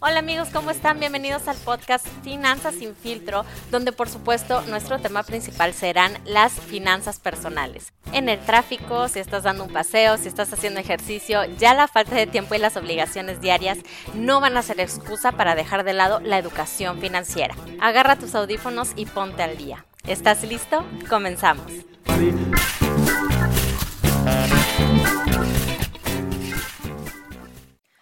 Hola amigos, ¿cómo están? Bienvenidos al podcast Finanzas sin filtro, donde por supuesto nuestro tema principal serán las finanzas personales. En el tráfico, si estás dando un paseo, si estás haciendo ejercicio, ya la falta de tiempo y las obligaciones diarias no van a ser excusa para dejar de lado la educación financiera. Agarra tus audífonos y ponte al día. ¿Estás listo? Comenzamos.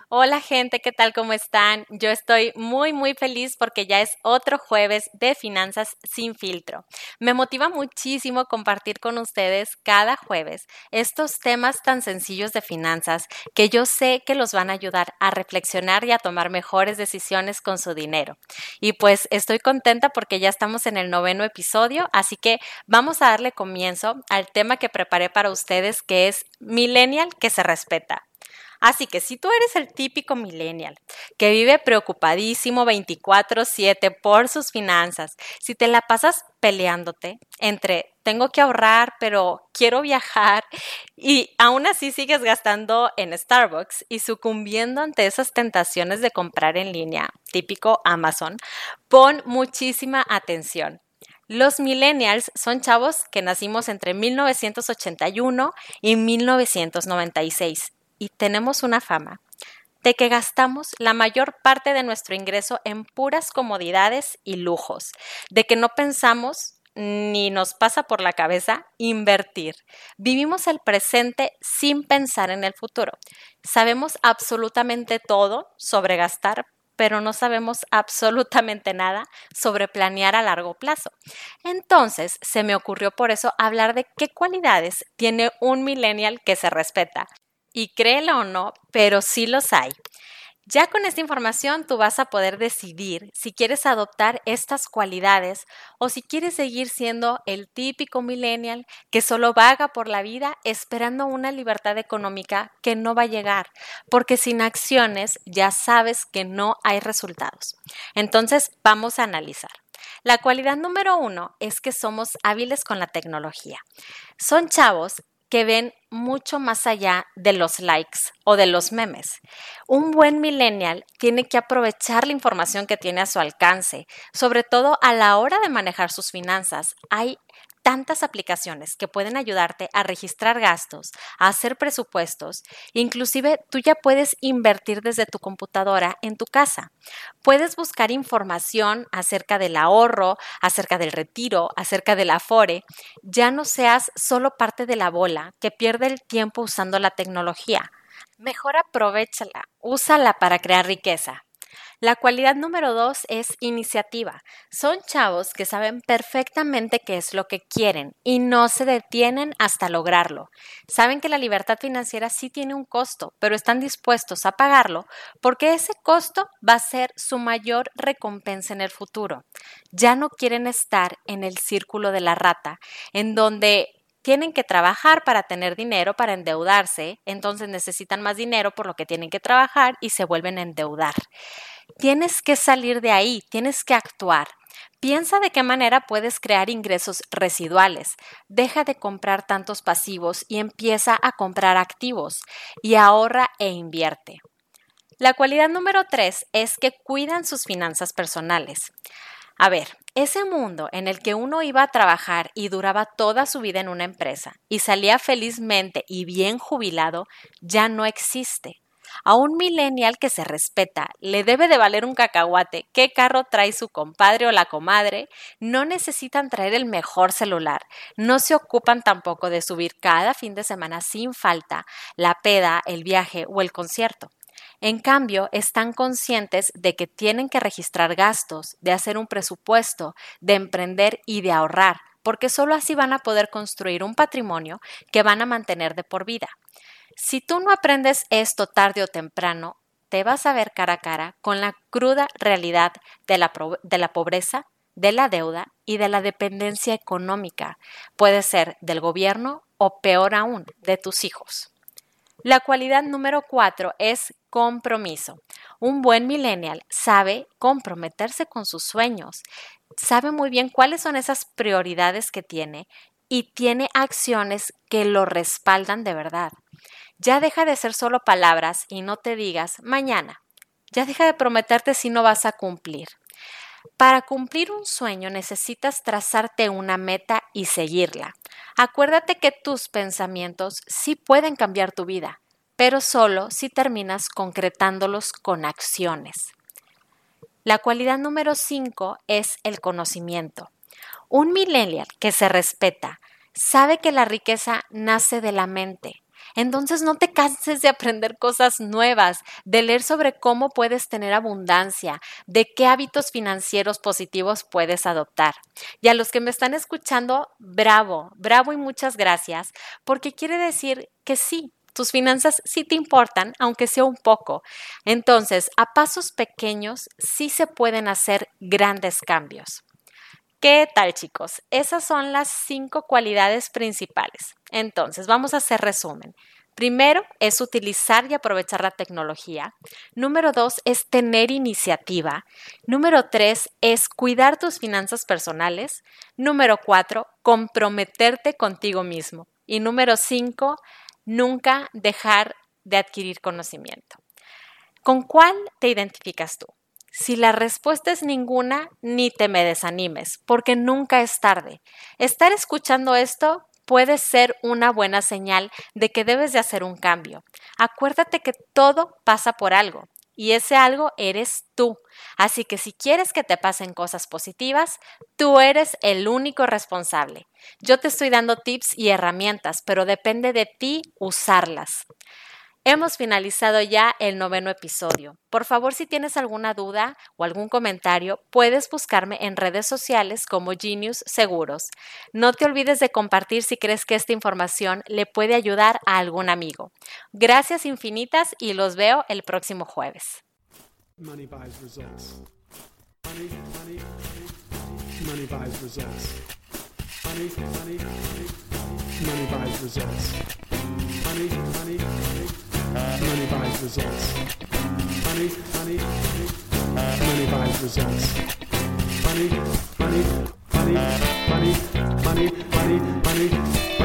Hola gente, ¿qué tal? ¿Cómo están? Yo estoy muy muy feliz porque ya es otro jueves de finanzas sin filtro. Me motiva muchísimo compartir con ustedes cada jueves estos temas tan sencillos de finanzas que yo sé que los van a ayudar a reflexionar y a tomar mejores decisiones con su dinero. Y pues estoy contenta porque ya estamos en el noveno episodio, así que vamos a darle comienzo al tema que preparé para ustedes que es Millennial que se respeta. Así que si tú eres el típico millennial que vive preocupadísimo 24/7 por sus finanzas, si te la pasas peleándote entre tengo que ahorrar, pero quiero viajar y aún así sigues gastando en Starbucks y sucumbiendo ante esas tentaciones de comprar en línea, típico Amazon, pon muchísima atención. Los millennials son chavos que nacimos entre 1981 y 1996 y tenemos una fama de que gastamos la mayor parte de nuestro ingreso en puras comodidades y lujos, de que no pensamos ni nos pasa por la cabeza invertir. Vivimos el presente sin pensar en el futuro. Sabemos absolutamente todo sobre gastar, pero no sabemos absolutamente nada sobre planear a largo plazo. Entonces, se me ocurrió por eso hablar de qué cualidades tiene un millennial que se respeta. Y créelo o no, pero sí los hay. Ya con esta información tú vas a poder decidir si quieres adoptar estas cualidades o si quieres seguir siendo el típico millennial que solo vaga por la vida esperando una libertad económica que no va a llegar, porque sin acciones ya sabes que no hay resultados. Entonces vamos a analizar. La cualidad número uno es que somos hábiles con la tecnología. Son chavos que ven mucho más allá de los likes o de los memes. Un buen millennial tiene que aprovechar la información que tiene a su alcance, sobre todo a la hora de manejar sus finanzas. Hay tantas aplicaciones que pueden ayudarte a registrar gastos, a hacer presupuestos, inclusive tú ya puedes invertir desde tu computadora en tu casa. Puedes buscar información acerca del ahorro, acerca del retiro, acerca del afore. Ya no seas solo parte de la bola que pierde el tiempo usando la tecnología. Mejor aprovechala, úsala para crear riqueza. La cualidad número dos es iniciativa. Son chavos que saben perfectamente qué es lo que quieren y no se detienen hasta lograrlo. Saben que la libertad financiera sí tiene un costo, pero están dispuestos a pagarlo porque ese costo va a ser su mayor recompensa en el futuro. Ya no quieren estar en el círculo de la rata, en donde tienen que trabajar para tener dinero, para endeudarse, entonces necesitan más dinero por lo que tienen que trabajar y se vuelven a endeudar. Tienes que salir de ahí, tienes que actuar. Piensa de qué manera puedes crear ingresos residuales. Deja de comprar tantos pasivos y empieza a comprar activos y ahorra e invierte. La cualidad número tres es que cuidan sus finanzas personales. A ver, ese mundo en el que uno iba a trabajar y duraba toda su vida en una empresa y salía felizmente y bien jubilado, ya no existe. A un millennial que se respeta le debe de valer un cacahuate qué carro trae su compadre o la comadre, no necesitan traer el mejor celular, no se ocupan tampoco de subir cada fin de semana sin falta la peda, el viaje o el concierto. En cambio, están conscientes de que tienen que registrar gastos, de hacer un presupuesto, de emprender y de ahorrar, porque solo así van a poder construir un patrimonio que van a mantener de por vida. Si tú no aprendes esto tarde o temprano, te vas a ver cara a cara con la cruda realidad de la, de la pobreza, de la deuda y de la dependencia económica. Puede ser del gobierno o peor aún, de tus hijos. La cualidad número cuatro es compromiso. Un buen millennial sabe comprometerse con sus sueños, sabe muy bien cuáles son esas prioridades que tiene y tiene acciones que lo respaldan de verdad. Ya deja de ser solo palabras y no te digas mañana. Ya deja de prometerte si no vas a cumplir. Para cumplir un sueño necesitas trazarte una meta y seguirla. Acuérdate que tus pensamientos sí pueden cambiar tu vida, pero solo si terminas concretándolos con acciones. La cualidad número 5 es el conocimiento. Un millennial que se respeta sabe que la riqueza nace de la mente. Entonces no te canses de aprender cosas nuevas, de leer sobre cómo puedes tener abundancia, de qué hábitos financieros positivos puedes adoptar. Y a los que me están escuchando, bravo, bravo y muchas gracias, porque quiere decir que sí, tus finanzas sí te importan, aunque sea un poco. Entonces, a pasos pequeños sí se pueden hacer grandes cambios. ¿Qué tal chicos? Esas son las cinco cualidades principales. Entonces, vamos a hacer resumen. Primero es utilizar y aprovechar la tecnología. Número dos es tener iniciativa. Número tres es cuidar tus finanzas personales. Número cuatro, comprometerte contigo mismo. Y número cinco, nunca dejar de adquirir conocimiento. ¿Con cuál te identificas tú? Si la respuesta es ninguna, ni te me desanimes, porque nunca es tarde. Estar escuchando esto puede ser una buena señal de que debes de hacer un cambio. Acuérdate que todo pasa por algo y ese algo eres tú. Así que si quieres que te pasen cosas positivas, tú eres el único responsable. Yo te estoy dando tips y herramientas, pero depende de ti usarlas. Hemos finalizado ya el noveno episodio. Por favor, si tienes alguna duda o algún comentario, puedes buscarme en redes sociales como Genius Seguros. No te olvides de compartir si crees que esta información le puede ayudar a algún amigo. Gracias infinitas y los veo el próximo jueves. Money buys results. Money, money, money money buys results. Money, money, money, money, money, money, money. money.